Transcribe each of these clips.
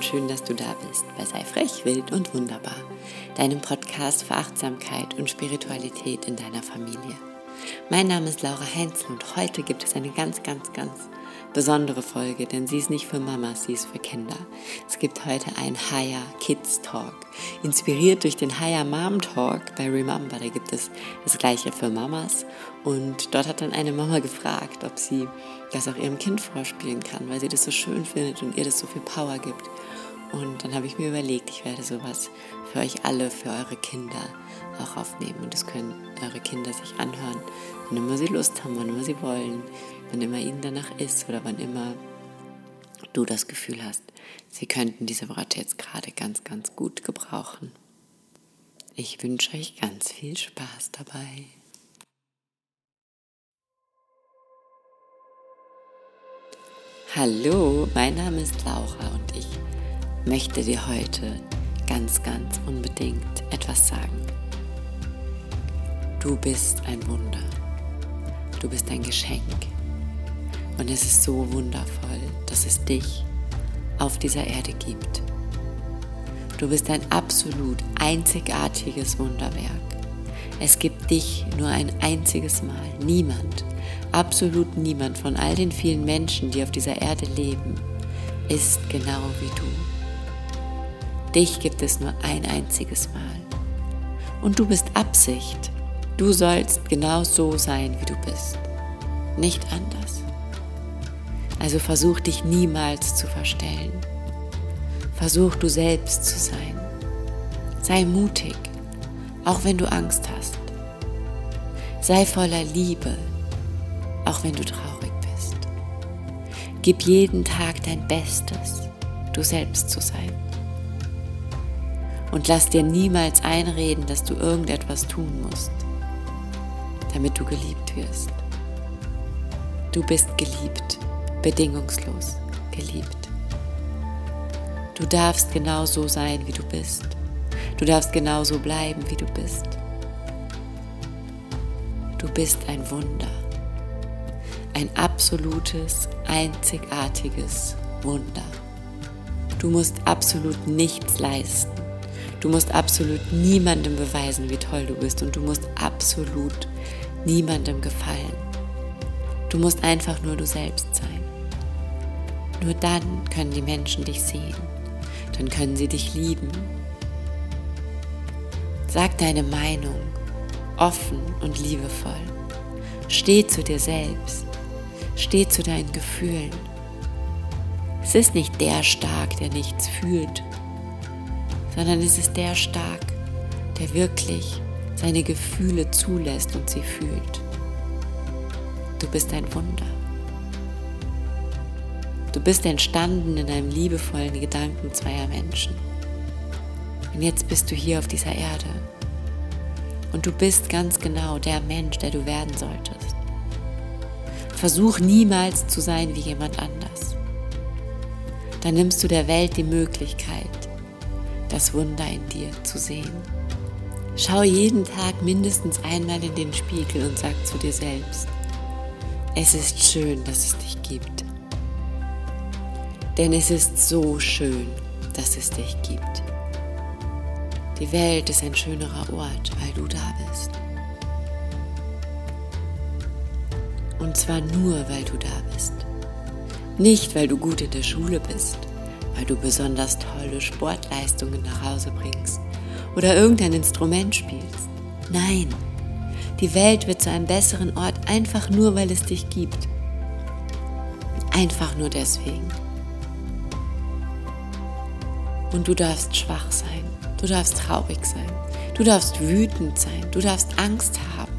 und schön, dass du da bist bei Sei frech, wild und wunderbar, deinem Podcast für Achtsamkeit und Spiritualität in deiner Familie. Mein Name ist Laura Heinzel und heute gibt es eine ganz, ganz, ganz besondere Folge, denn sie ist nicht für Mamas, sie ist für Kinder. Es gibt heute ein Higher Kids Talk, inspiriert durch den Higher Mom Talk bei Remember. Da gibt es das gleiche für Mamas und dort hat dann eine Mama gefragt, ob sie das auch ihrem Kind vorspielen kann, weil sie das so schön findet und ihr das so viel Power gibt. Und dann habe ich mir überlegt, ich werde sowas für euch alle, für eure Kinder auch aufnehmen. Und das können eure Kinder sich anhören, wann immer sie Lust haben, wann immer sie wollen wann immer ihnen danach ist oder wann immer du das Gefühl hast, sie könnten diese Worte jetzt gerade ganz, ganz gut gebrauchen. Ich wünsche euch ganz viel Spaß dabei. Hallo, mein Name ist Laura und ich möchte dir heute ganz, ganz unbedingt etwas sagen. Du bist ein Wunder. Du bist ein Geschenk. Und es ist so wundervoll, dass es dich auf dieser Erde gibt. Du bist ein absolut einzigartiges Wunderwerk. Es gibt dich nur ein einziges Mal. Niemand, absolut niemand von all den vielen Menschen, die auf dieser Erde leben, ist genau wie du. Dich gibt es nur ein einziges Mal. Und du bist Absicht. Du sollst genau so sein, wie du bist. Nicht anders. Also versuch dich niemals zu verstellen. Versuch du selbst zu sein. Sei mutig, auch wenn du Angst hast. Sei voller Liebe, auch wenn du traurig bist. Gib jeden Tag dein Bestes, du selbst zu sein. Und lass dir niemals einreden, dass du irgendetwas tun musst, damit du geliebt wirst. Du bist geliebt bedingungslos geliebt. Du darfst genau so sein, wie du bist. Du darfst genau so bleiben, wie du bist. Du bist ein Wunder. Ein absolutes, einzigartiges Wunder. Du musst absolut nichts leisten. Du musst absolut niemandem beweisen, wie toll du bist. Und du musst absolut niemandem gefallen. Du musst einfach nur du selbst sein. Nur dann können die Menschen dich sehen. Dann können sie dich lieben. Sag deine Meinung offen und liebevoll. Steh zu dir selbst. Steh zu deinen Gefühlen. Es ist nicht der stark, der nichts fühlt, sondern es ist der stark, der wirklich seine Gefühle zulässt und sie fühlt. Du bist ein Wunder. Du bist entstanden in einem liebevollen Gedanken zweier Menschen. Und jetzt bist du hier auf dieser Erde. Und du bist ganz genau der Mensch, der du werden solltest. Versuch niemals zu sein wie jemand anders. Dann nimmst du der Welt die Möglichkeit, das Wunder in dir zu sehen. Schau jeden Tag mindestens einmal in den Spiegel und sag zu dir selbst, es ist schön, dass es dich gibt. Denn es ist so schön, dass es dich gibt. Die Welt ist ein schönerer Ort, weil du da bist. Und zwar nur, weil du da bist. Nicht, weil du gut in der Schule bist, weil du besonders tolle Sportleistungen nach Hause bringst oder irgendein Instrument spielst. Nein, die Welt wird zu einem besseren Ort einfach nur, weil es dich gibt. Einfach nur deswegen. Und du darfst schwach sein, du darfst traurig sein, du darfst wütend sein, du darfst Angst haben.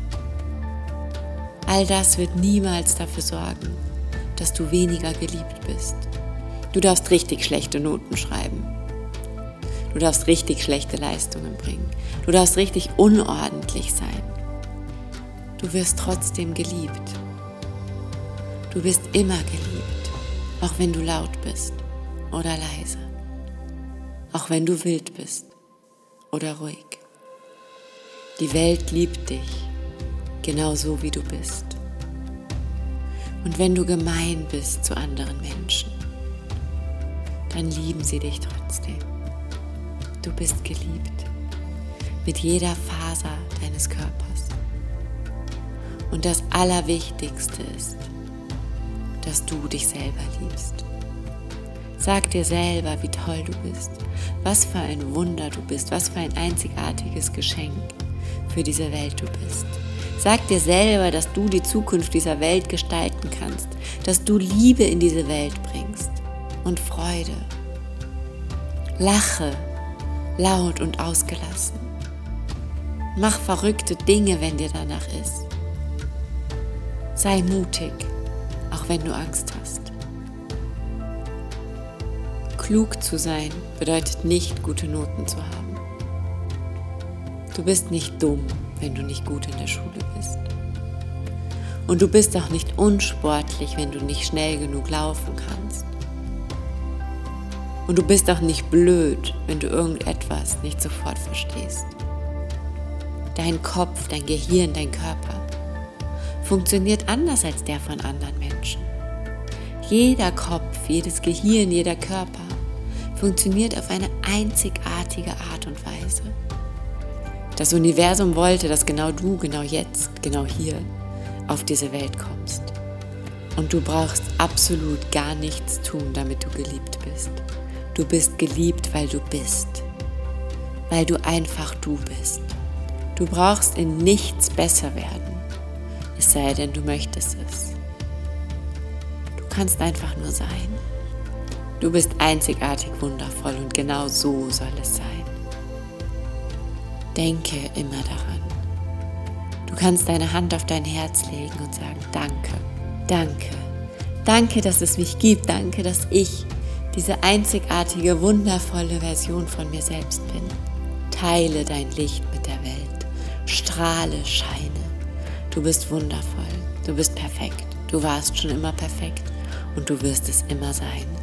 All das wird niemals dafür sorgen, dass du weniger geliebt bist. Du darfst richtig schlechte Noten schreiben. Du darfst richtig schlechte Leistungen bringen. Du darfst richtig unordentlich sein. Du wirst trotzdem geliebt. Du bist immer geliebt, auch wenn du laut bist oder leise auch wenn du wild bist oder ruhig. Die Welt liebt dich, genauso wie du bist. Und wenn du gemein bist zu anderen Menschen, dann lieben sie dich trotzdem. Du bist geliebt mit jeder Faser deines Körpers. Und das Allerwichtigste ist, dass du dich selber liebst. Sag dir selber, wie toll du bist, was für ein Wunder du bist, was für ein einzigartiges Geschenk für diese Welt du bist. Sag dir selber, dass du die Zukunft dieser Welt gestalten kannst, dass du Liebe in diese Welt bringst und Freude. Lache laut und ausgelassen. Mach verrückte Dinge, wenn dir danach ist. Sei mutig, auch wenn du Angst hast. Klug zu sein bedeutet nicht, gute Noten zu haben. Du bist nicht dumm, wenn du nicht gut in der Schule bist. Und du bist auch nicht unsportlich, wenn du nicht schnell genug laufen kannst. Und du bist auch nicht blöd, wenn du irgendetwas nicht sofort verstehst. Dein Kopf, dein Gehirn, dein Körper funktioniert anders als der von anderen Menschen. Jeder Kopf, jedes Gehirn, jeder Körper funktioniert auf eine einzigartige Art und Weise. Das Universum wollte, dass genau du, genau jetzt, genau hier auf diese Welt kommst. Und du brauchst absolut gar nichts tun, damit du geliebt bist. Du bist geliebt, weil du bist. Weil du einfach du bist. Du brauchst in nichts besser werden, es sei denn, du möchtest es. Du kannst einfach nur sein. Du bist einzigartig wundervoll und genau so soll es sein. Denke immer daran. Du kannst deine Hand auf dein Herz legen und sagen, danke, danke, danke, dass es mich gibt, danke, dass ich diese einzigartige, wundervolle Version von mir selbst bin. Teile dein Licht mit der Welt. Strahle, scheine. Du bist wundervoll. Du bist perfekt. Du warst schon immer perfekt und du wirst es immer sein.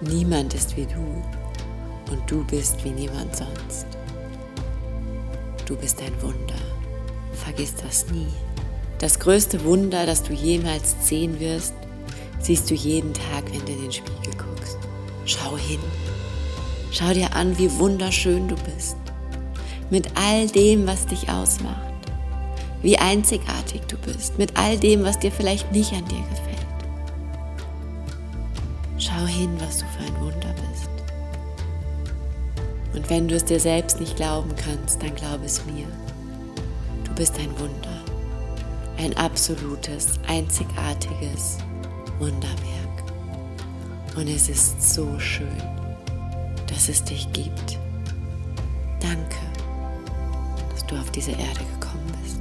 Niemand ist wie du und du bist wie niemand sonst. Du bist ein Wunder. Vergiss das nie. Das größte Wunder, das du jemals sehen wirst, siehst du jeden Tag, wenn du in den Spiegel guckst. Schau hin. Schau dir an, wie wunderschön du bist. Mit all dem, was dich ausmacht. Wie einzigartig du bist. Mit all dem, was dir vielleicht nicht an dir gefällt. Schau hin, was du für ein Wunder bist. Und wenn du es dir selbst nicht glauben kannst, dann glaub es mir. Du bist ein Wunder. Ein absolutes, einzigartiges Wunderwerk. Und es ist so schön, dass es dich gibt. Danke, dass du auf diese Erde gekommen bist.